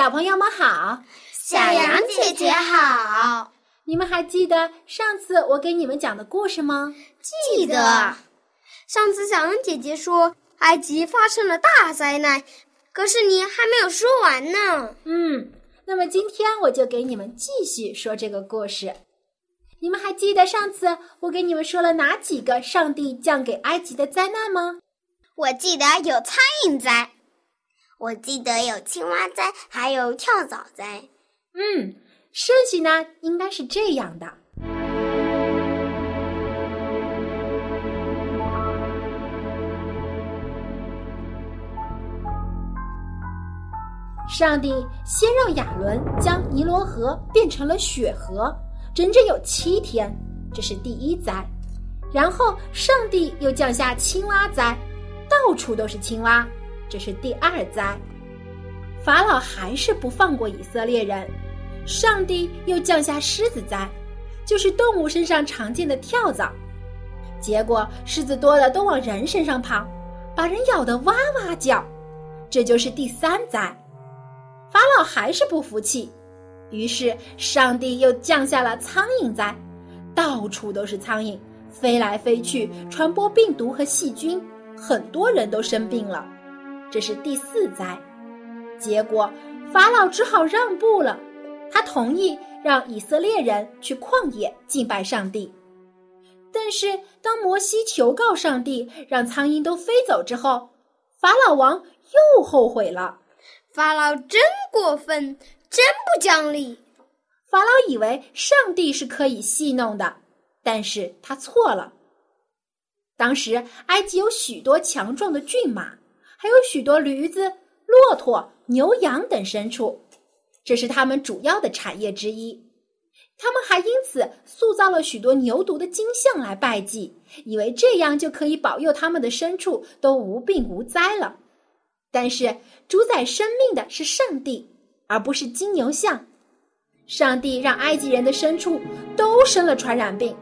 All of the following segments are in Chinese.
小朋友们好，小羊姐姐好。你们还记得上次我给你们讲的故事吗？记得。上次小羊姐姐说埃及发生了大灾难，可是你还没有说完呢。嗯，那么今天我就给你们继续说这个故事。你们还记得上次我给你们说了哪几个上帝降给埃及的灾难吗？我记得有苍蝇灾。我记得有青蛙灾，还有跳蚤灾。嗯，顺序呢应该是这样的：上帝先让亚伦将尼罗河变成了血河，整整有七天，这是第一灾。然后上帝又降下青蛙灾，到处都是青蛙。这是第二灾，法老还是不放过以色列人，上帝又降下狮子灾，就是动物身上常见的跳蚤，结果狮子多的都往人身上跑，把人咬得哇哇叫，这就是第三灾，法老还是不服气，于是上帝又降下了苍蝇灾，到处都是苍蝇，飞来飞去，传播病毒和细菌，很多人都生病了。这是第四灾，结果法老只好让步了，他同意让以色列人去旷野敬拜上帝。但是当摩西求告上帝让苍蝇都飞走之后，法老王又后悔了。法老真过分，真不讲理。法老以为上帝是可以戏弄的，但是他错了。当时埃及有许多强壮的骏马。还有许多驴子、骆驼、牛羊等牲畜，这是他们主要的产业之一。他们还因此塑造了许多牛犊的金像来拜祭，以为这样就可以保佑他们的牲畜都无病无灾了。但是主宰生命的是上帝，而不是金牛像。上帝让埃及人的牲畜都生了传染病。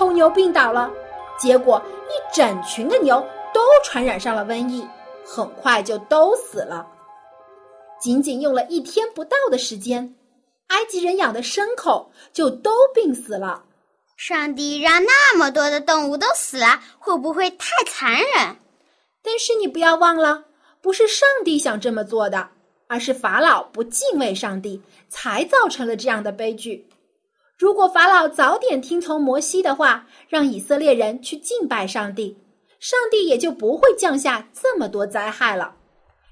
头牛病倒了，结果一整群的牛都传染上了瘟疫，很快就都死了。仅仅用了一天不到的时间，埃及人养的牲口就都病死了。上帝让那么多的动物都死了，会不会太残忍？但是你不要忘了，不是上帝想这么做的，而是法老不敬畏上帝，才造成了这样的悲剧。如果法老早点听从摩西的话，让以色列人去敬拜上帝，上帝也就不会降下这么多灾害了。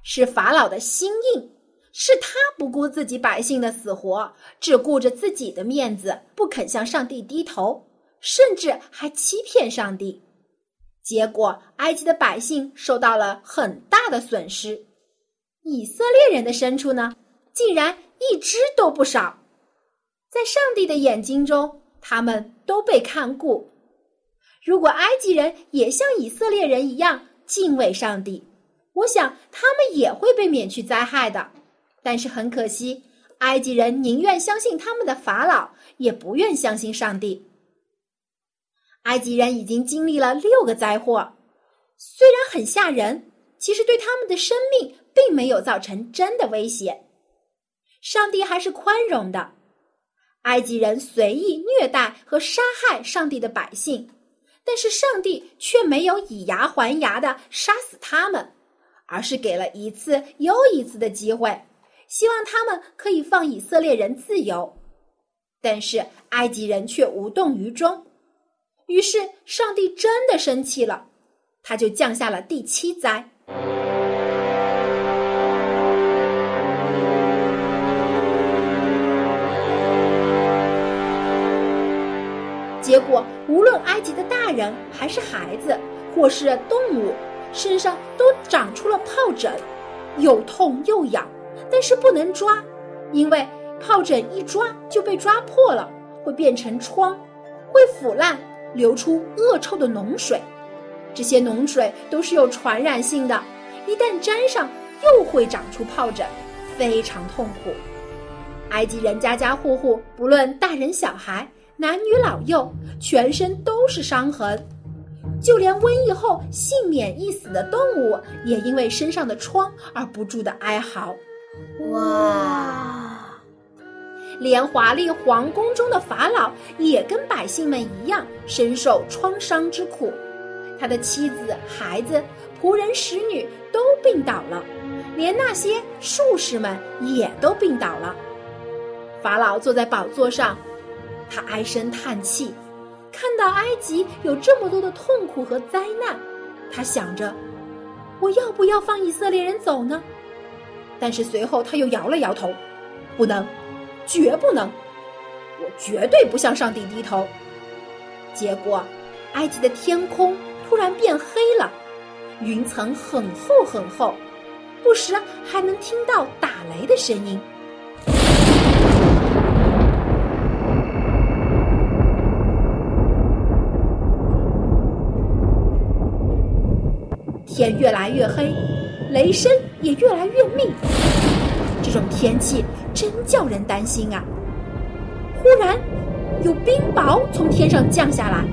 是法老的心硬，是他不顾自己百姓的死活，只顾着自己的面子，不肯向上帝低头，甚至还欺骗上帝。结果，埃及的百姓受到了很大的损失，以色列人的牲畜呢，竟然一只都不少。在上帝的眼睛中，他们都被看顾。如果埃及人也像以色列人一样敬畏上帝，我想他们也会被免去灾害的。但是很可惜，埃及人宁愿相信他们的法老，也不愿相信上帝。埃及人已经经历了六个灾祸，虽然很吓人，其实对他们的生命并没有造成真的威胁。上帝还是宽容的。埃及人随意虐待和杀害上帝的百姓，但是上帝却没有以牙还牙的杀死他们，而是给了一次又一次的机会，希望他们可以放以色列人自由。但是埃及人却无动于衷，于是上帝真的生气了，他就降下了第七灾。结果，无论埃及的大人还是孩子，或是动物，身上都长出了疱疹，又痛又痒，但是不能抓，因为疱疹一抓就被抓破了，会变成疮，会腐烂，流出恶臭的脓水。这些脓水都是有传染性的，一旦沾上，又会长出疱疹，非常痛苦。埃及人家家户户，不论大人小孩。男女老幼，全身都是伤痕，就连瘟疫后幸免一死的动物，也因为身上的疮而不住的哀嚎。哇！连华丽皇宫中的法老也跟百姓们一样，深受创伤之苦。他的妻子、孩子、仆人、使女都病倒了，连那些术士们也都病倒了。法老坐在宝座上。他唉声叹气，看到埃及有这么多的痛苦和灾难，他想着：我要不要放以色列人走呢？但是随后他又摇了摇头，不能，绝不能，我绝对不向上帝低头。结果，埃及的天空突然变黑了，云层很厚很厚，不时还能听到打雷的声音。天越来越黑，雷声也越来越密。这种天气真叫人担心啊！忽然，有冰雹从天上降下来，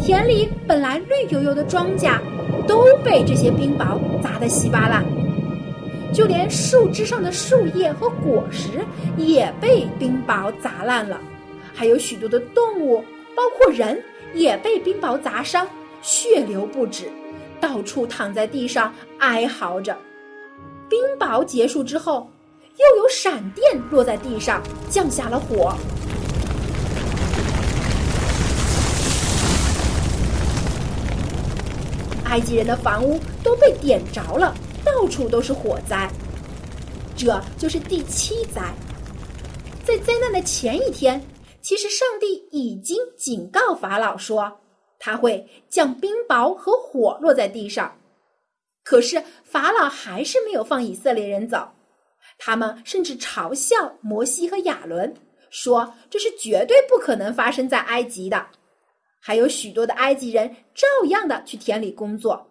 田里本来绿油油的庄稼都被这些冰雹砸得稀巴烂，就连树枝上的树叶和果实也被冰雹砸烂了，还有许多的动物，包括人，也被冰雹砸伤，血流不止。到处躺在地上哀嚎着。冰雹结束之后，又有闪电落在地上，降下了火。埃及人的房屋都被点着了，到处都是火灾。这就是第七灾。在灾难的前一天，其实上帝已经警告法老说。他会降冰雹和火落在地上，可是法老还是没有放以色列人走。他们甚至嘲笑摩西和亚伦，说这是绝对不可能发生在埃及的。还有许多的埃及人照样的去田里工作，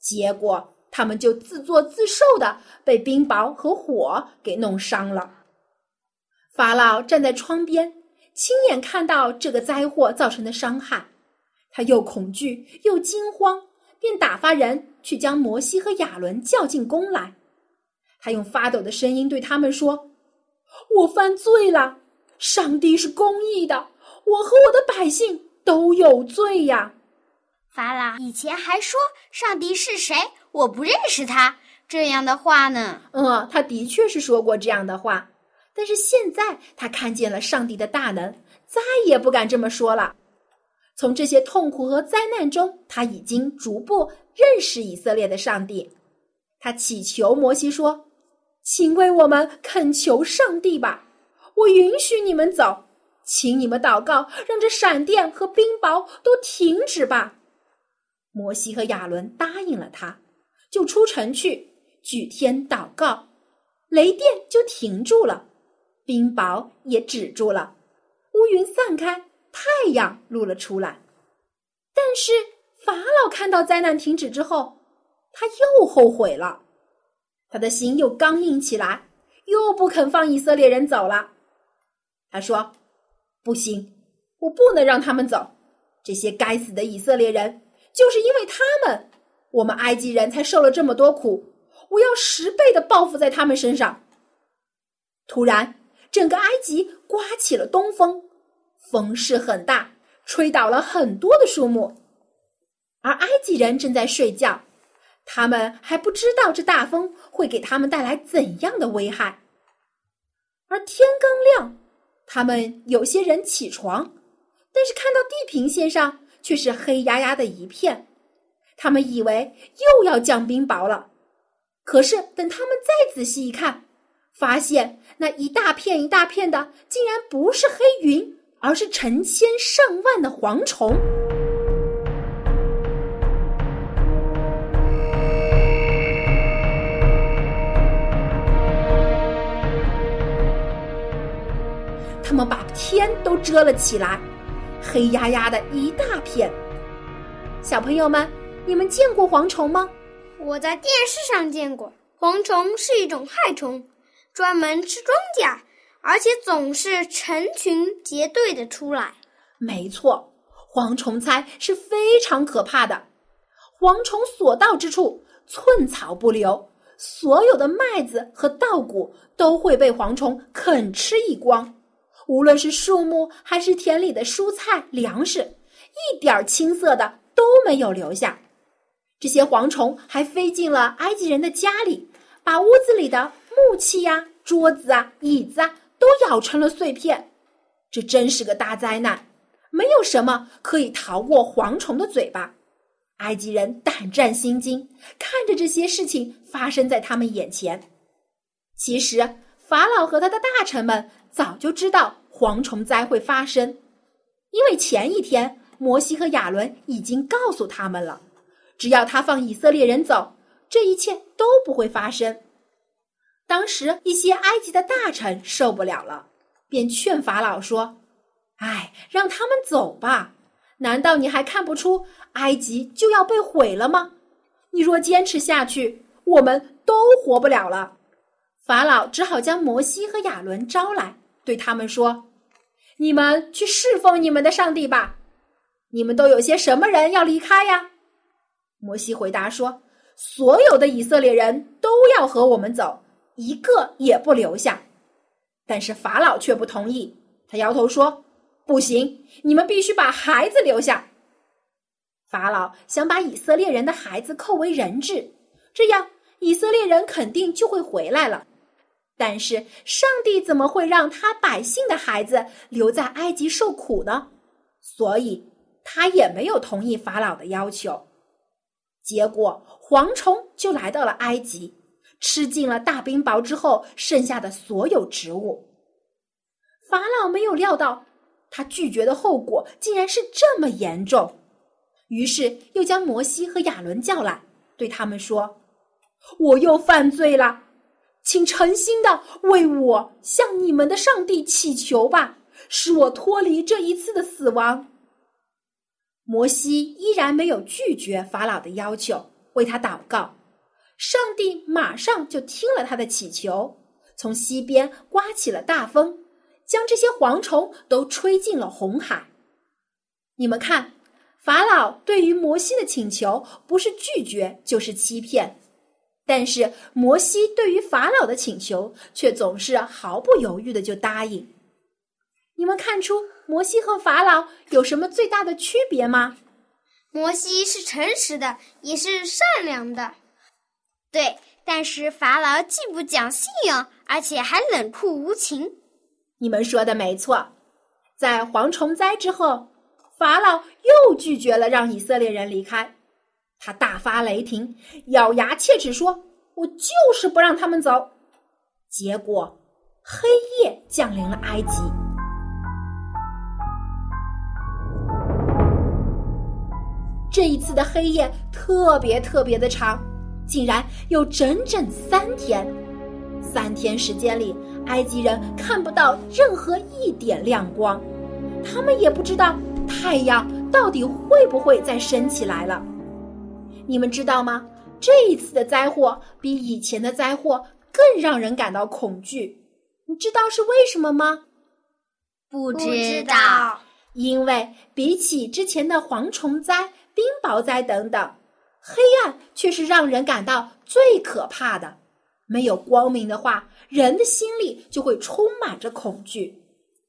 结果他们就自作自受的被冰雹和火给弄伤了。法老站在窗边，亲眼看到这个灾祸造成的伤害。他又恐惧又惊慌，便打发人去将摩西和亚伦叫进宫来。他用发抖的声音对他们说：“我犯罪了，上帝是公义的，我和我的百姓都有罪呀。”法老以前还说：“上帝是谁？我不认识他。”这样的话呢？嗯，他的确是说过这样的话，但是现在他看见了上帝的大能，再也不敢这么说了。从这些痛苦和灾难中，他已经逐步认识以色列的上帝。他祈求摩西说：“请为我们恳求上帝吧，我允许你们走，请你们祷告，让这闪电和冰雹都停止吧。”摩西和亚伦答应了他，就出城去举天祷告，雷电就停住了，冰雹也止住了，乌云散开。太阳露了出来，但是法老看到灾难停止之后，他又后悔了，他的心又刚硬起来，又不肯放以色列人走了。他说：“不行，我不能让他们走。这些该死的以色列人，就是因为他们，我们埃及人才受了这么多苦。我要十倍的报复在他们身上。”突然，整个埃及刮起了东风。风势很大，吹倒了很多的树木，而埃及人正在睡觉，他们还不知道这大风会给他们带来怎样的危害。而天刚亮，他们有些人起床，但是看到地平线上却是黑压压的一片，他们以为又要降冰雹了。可是等他们再仔细一看，发现那一大片一大片的，竟然不是黑云。而是成千上万的蝗虫。他们把天都遮了起来，黑压压的一大片。小朋友们，你们见过蝗虫吗？我在电视上见过。蝗虫是一种害虫，专门吃庄稼，而且总是成群结队的出来。没错，蝗虫灾是非常可怕的。蝗虫所到之处，寸草不留，所有的麦子和稻谷都会被蝗虫啃吃一光。无论是树木还是田里的蔬菜粮食，一点青色的都没有留下。这些蝗虫还飞进了埃及人的家里，把屋子里的木器呀、桌子啊、椅子啊都咬成了碎片。这真是个大灾难，没有什么可以逃过蝗虫的嘴巴。埃及人胆战心惊，看着这些事情发生在他们眼前。其实，法老和他的大臣们早就知道。蝗虫灾会发生，因为前一天摩西和亚伦已经告诉他们了，只要他放以色列人走，这一切都不会发生。当时一些埃及的大臣受不了了，便劝法老说：“哎，让他们走吧！难道你还看不出埃及就要被毁了吗？你若坚持下去，我们都活不了了。”法老只好将摩西和亚伦招来，对他们说。你们去侍奉你们的上帝吧。你们都有些什么人要离开呀？摩西回答说：“所有的以色列人都要和我们走，一个也不留下。”但是法老却不同意，他摇头说：“不行，你们必须把孩子留下。”法老想把以色列人的孩子扣为人质，这样以色列人肯定就会回来了。但是上帝怎么会让他百姓的孩子留在埃及受苦呢？所以他也没有同意法老的要求。结果蝗虫就来到了埃及，吃尽了大冰雹之后剩下的所有植物。法老没有料到，他拒绝的后果竟然是这么严重，于是又将摩西和亚伦叫来，对他们说：“我又犯罪了。”请诚心的为我向你们的上帝祈求吧，使我脱离这一次的死亡。摩西依然没有拒绝法老的要求，为他祷告。上帝马上就听了他的祈求，从西边刮起了大风，将这些蝗虫都吹进了红海。你们看，法老对于摩西的请求，不是拒绝就是欺骗。但是摩西对于法老的请求却总是毫不犹豫的就答应。你们看出摩西和法老有什么最大的区别吗？摩西是诚实的，也是善良的。对，但是法老既不讲信用，而且还冷酷无情。你们说的没错，在蝗虫灾之后，法老又拒绝了让以色列人离开。他大发雷霆，咬牙切齿说：“我就是不让他们走。”结果，黑夜降临了埃及。这一次的黑夜特别特别的长，竟然有整整三天。三天时间里，埃及人看不到任何一点亮光，他们也不知道太阳到底会不会再升起来了。你们知道吗？这一次的灾祸比以前的灾祸更让人感到恐惧。你知道是为什么吗？不知道。因为比起之前的蝗虫灾、冰雹灾等等，黑暗却是让人感到最可怕的。没有光明的话，人的心里就会充满着恐惧。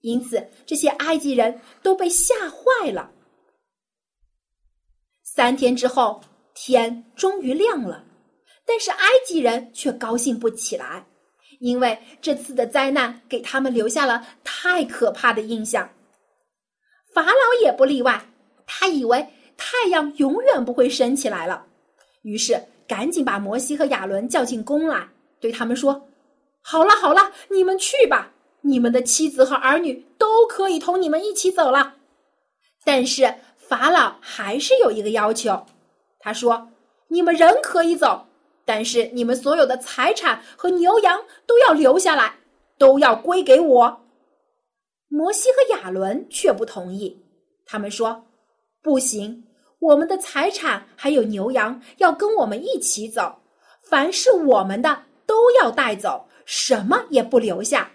因此，这些埃及人都被吓坏了。三天之后。天终于亮了，但是埃及人却高兴不起来，因为这次的灾难给他们留下了太可怕的印象。法老也不例外，他以为太阳永远不会升起来了，于是赶紧把摩西和亚伦叫进宫来，对他们说：“好了好了，你们去吧，你们的妻子和儿女都可以同你们一起走了。但是法老还是有一个要求，他说：“你们人可以走，但是你们所有的财产和牛羊都要留下来，都要归给我。”摩西和亚伦却不同意，他们说：“不行，我们的财产还有牛羊要跟我们一起走，凡是我们的都要带走，什么也不留下。”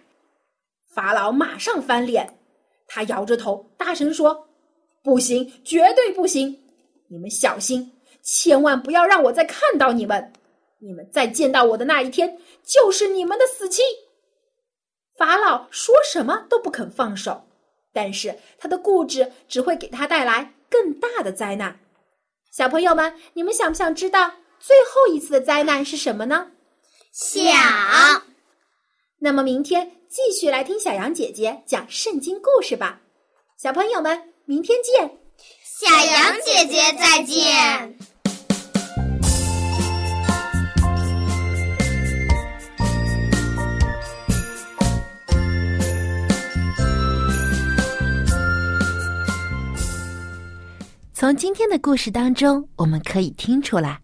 法老马上翻脸，他摇着头大声说：“不行，绝对不行！你们小心，千万不要让我再看到你们！你们再见到我的那一天，就是你们的死期！”法老说什么都不肯放手，但是他的固执只会给他带来更大的灾难。小朋友们，你们想不想知道最后一次的灾难是什么呢？想。那么明天继续来听小羊姐姐讲圣经故事吧。小朋友们，明天见！小羊姐姐再见。从今天的故事当中，我们可以听出来，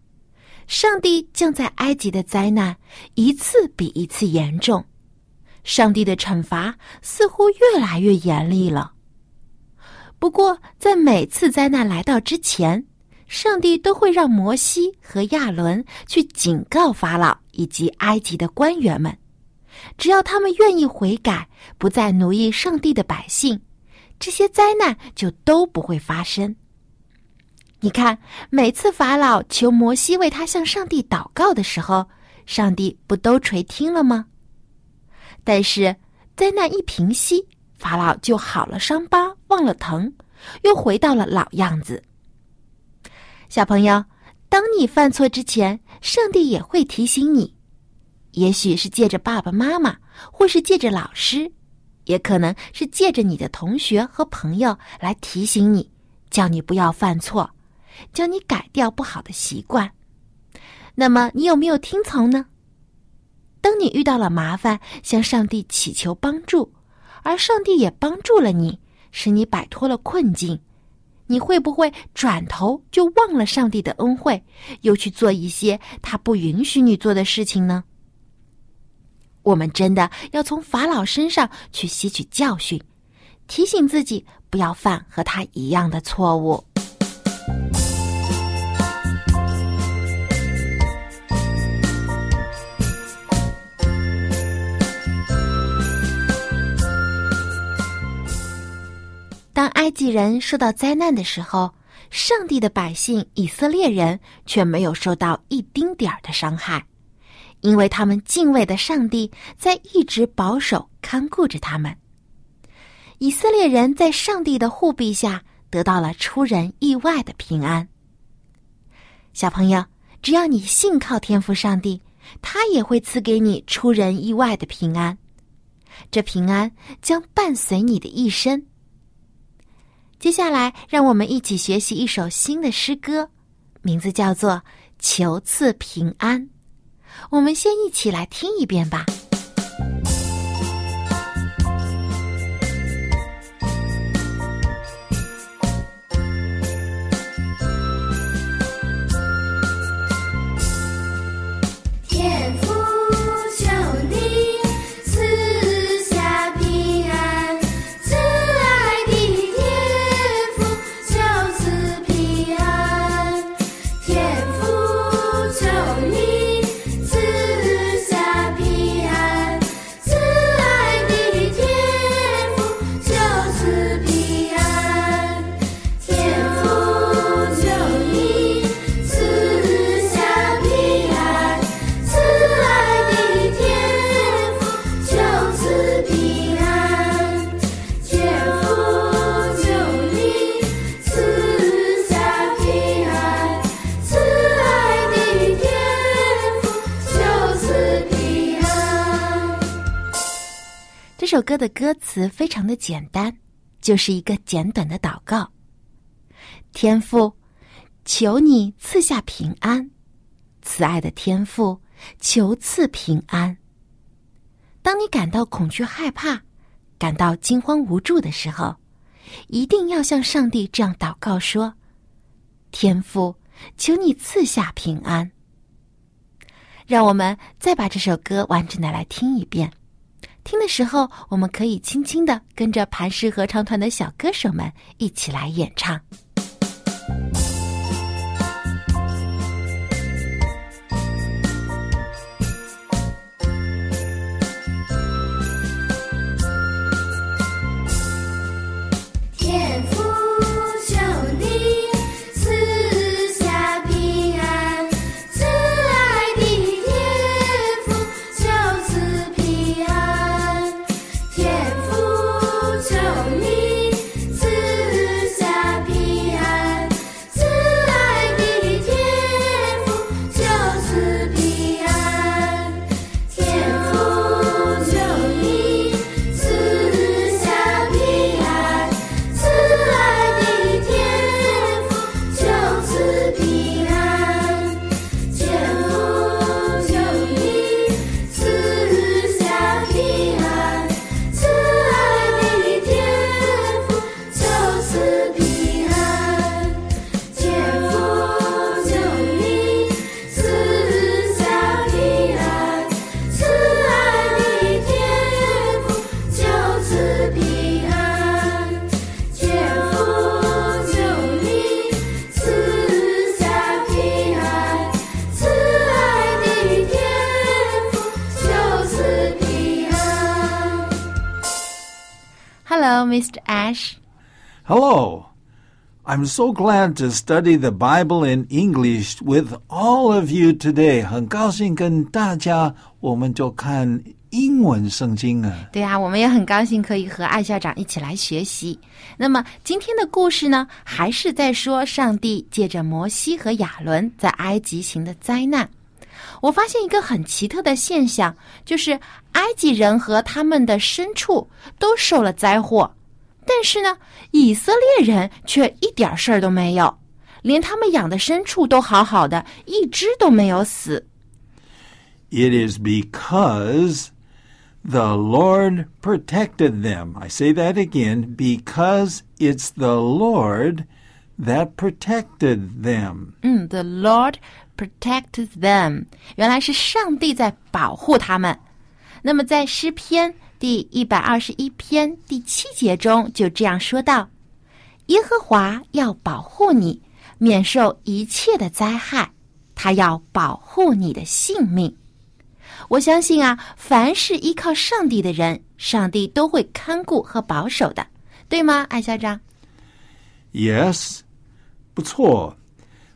上帝降在埃及的灾难一次比一次严重，上帝的惩罚似乎越来越严厉了。不过，在每次灾难来到之前，上帝都会让摩西和亚伦去警告法老以及埃及的官员们，只要他们愿意悔改，不再奴役上帝的百姓，这些灾难就都不会发生。你看，每次法老求摩西为他向上帝祷告的时候，上帝不都垂听了吗？但是灾难一平息，法老就好了伤疤忘了疼，又回到了老样子。小朋友，当你犯错之前，上帝也会提醒你，也许是借着爸爸妈妈，或是借着老师，也可能是借着你的同学和朋友来提醒你，叫你不要犯错。教你改掉不好的习惯，那么你有没有听从呢？当你遇到了麻烦，向上帝祈求帮助，而上帝也帮助了你，使你摆脱了困境，你会不会转头就忘了上帝的恩惠，又去做一些他不允许你做的事情呢？我们真的要从法老身上去吸取教训，提醒自己不要犯和他一样的错误。埃及人受到灾难的时候，上帝的百姓以色列人却没有受到一丁点儿的伤害，因为他们敬畏的上帝在一直保守看顾着他们。以色列人在上帝的护庇下得到了出人意外的平安。小朋友，只要你信靠天赋上帝，他也会赐给你出人意外的平安，这平安将伴随你的一生。接下来，让我们一起学习一首新的诗歌，名字叫做《求赐平安》。我们先一起来听一遍吧。这首歌的歌词非常的简单，就是一个简短的祷告。天父，求你赐下平安，慈爱的天父，求赐平安。当你感到恐惧害怕，感到惊慌无助的时候，一定要向上帝这样祷告说：“天父，求你赐下平安。”让我们再把这首歌完整的来听一遍。听的时候，我们可以轻轻的跟着磐石合唱团的小歌手们一起来演唱。Mr. Ash. Hello. I'm so glad to study the Bible in English with all of you today. 很高兴跟大家，我们就看英文圣经啊。对啊，我们也很高兴可以和艾校长一起来学习。那么今天的故事呢，还是在说上帝借着摩西和亚伦在埃及行的灾难。我发现一个很奇特的现象，就是埃及人和他们的牲畜都受了灾祸，但是呢，以色列人却一点事儿都没有，连他们养的牲畜都好好的，一只都没有死。It is because the Lord protected them. I say that again because it's the Lord that protected them. 嗯，The Lord protected them，原来是上帝在保护他们。那么在诗篇第一百二十一篇第七节中就这样说道：“耶和华要保护你，免受一切的灾害，他要保护你的性命。”我相信啊，凡是依靠上帝的人，上帝都会看顾和保守的，对吗，艾校长？Yes, 不错.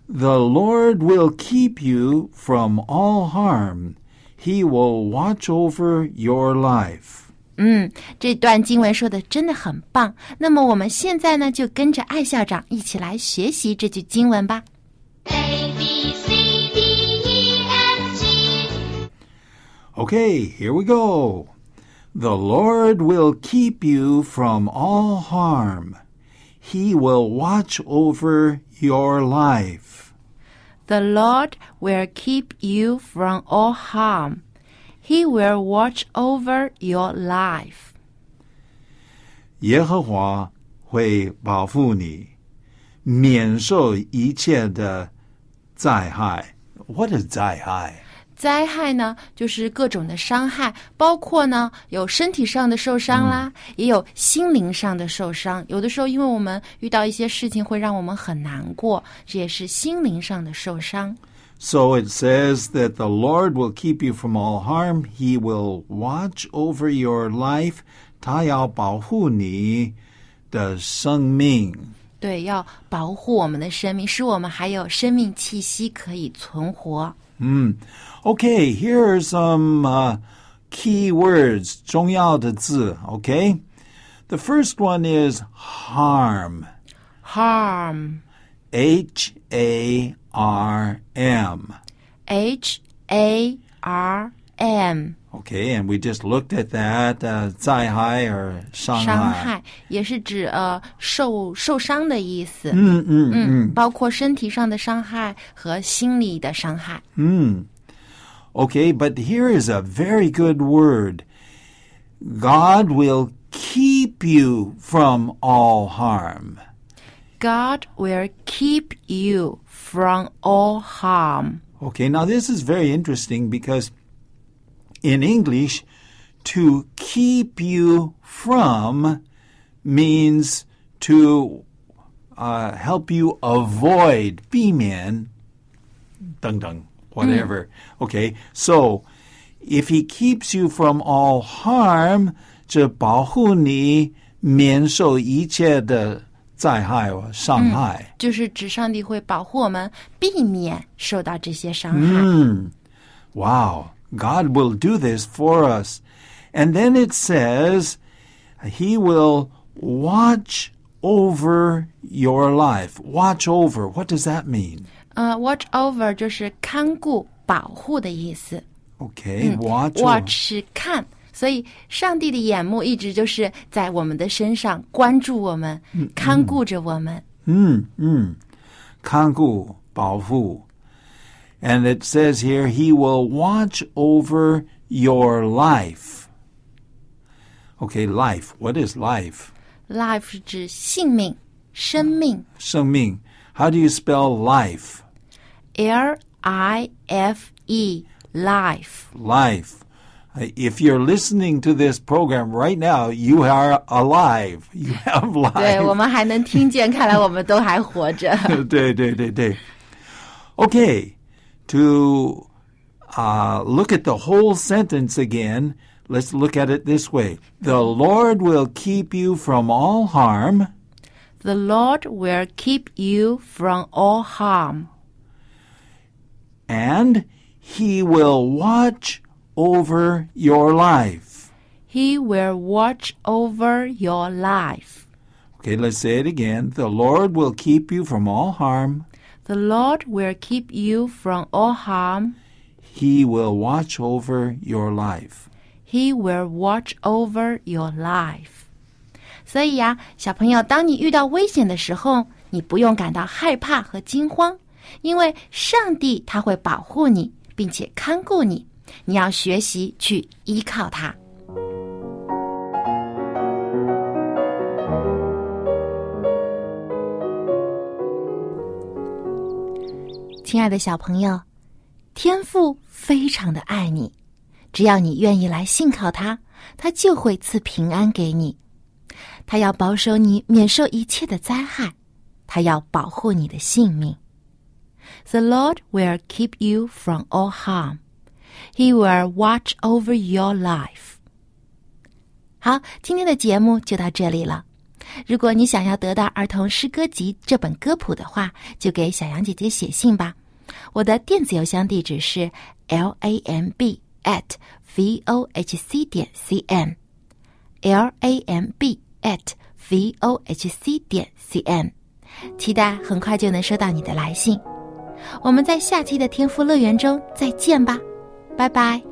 The Lord will keep you from all harm. He will watch over your life. 嗯，这段经文说的真的很棒。那么我们现在呢，就跟着艾校长一起来学习这句经文吧。 A B C D E F G Okay, here we go. The Lord will keep you from all harm. He will watch over your life. The Lord will keep you from all harm. He will watch over your life. 耶和华会保护你，免受一切的灾害。What is 灾害？灾害呢，就是各种的伤害，包括呢有身体上的受伤啦，也有心灵上的受伤。有的时候，因为我们遇到一些事情会让我们很难过，这也是心灵上的受伤。So it says that the Lord will keep you from all harm. He will watch over your life. 他要保护你的生命。对，要保护我们的生命，使我们还有生命气息可以存活。 Okay, here are some uh, key words. 重要的字, okay? The first one is harm. Harm, H A R M. H A R M， Okay, and we just looked at that. Uh, 灾害 or 伤害.伤害也是指呃受受伤的意思。嗯嗯嗯，包括身体上的伤害和心理的伤害。 Okay, but here is a very good word. God will keep you from all harm. God will keep you from all harm. Okay, now this is very interesting because in English, to keep you from means to uh, help you avoid, 避免, dung dung, whatever. Okay, so if he keeps you from all harm, 这保护你免受一切的 灾害或伤害。就是指上帝会保护我们，避免受到这些伤害。 Hmm. Wow, God will do this for us. And then it says, He will watch over your life. Watch over, what does that mean? 呃、w a t c h over 就是看顾、保护的意思。 Okay, watch over. Watch 是看， 所以上帝的眼目一直就是在我们的身上，关注我们，看顾着我们。 Mm, mm. 看顾,保护. And it says here, He will watch over your life. Okay, life. What is life? Life 是指性命、生命。生命. How do you spell life? L I F E life. Life. Uh, If you're listening to this program right now, you are alive. You have 对，我 life. 们还能听见，看来我们都还活着。对对对对. Okay, to uh, look at the whole sentence again, let's look at it this way. The Lord will keep you from all harm. The Lord will keep you from all harm. and he will watch over your life. He will watch over your life. Okay, let's say it again. The Lord will keep you from all harm. The Lord will keep you from all harm. He will watch over your life. He will watch over your life. 所以呀、小朋友，当你遇到危险的时候，你不用感到害怕和惊慌，因为上帝他会保护你，并且看顾你。 你要学习去依靠他。亲爱的小朋友，天父非常的爱你，只要你愿意来信靠他，他就会赐平安给你。他要保守你免受一切的灾害，他要保护你的性命。The Lord will keep you from all harm. He will watch over your life. 好，今天的节目就到这里了。如果你想要得到儿童诗歌集这本歌谱的话，就给小杨姐姐写信吧。我的电子邮箱地址是 l a m b at v o h c 点 c n l a m b at v o h c 点 c n，期待很快就能收到你的来信。我们在下期的天赋乐园中再见吧，拜拜。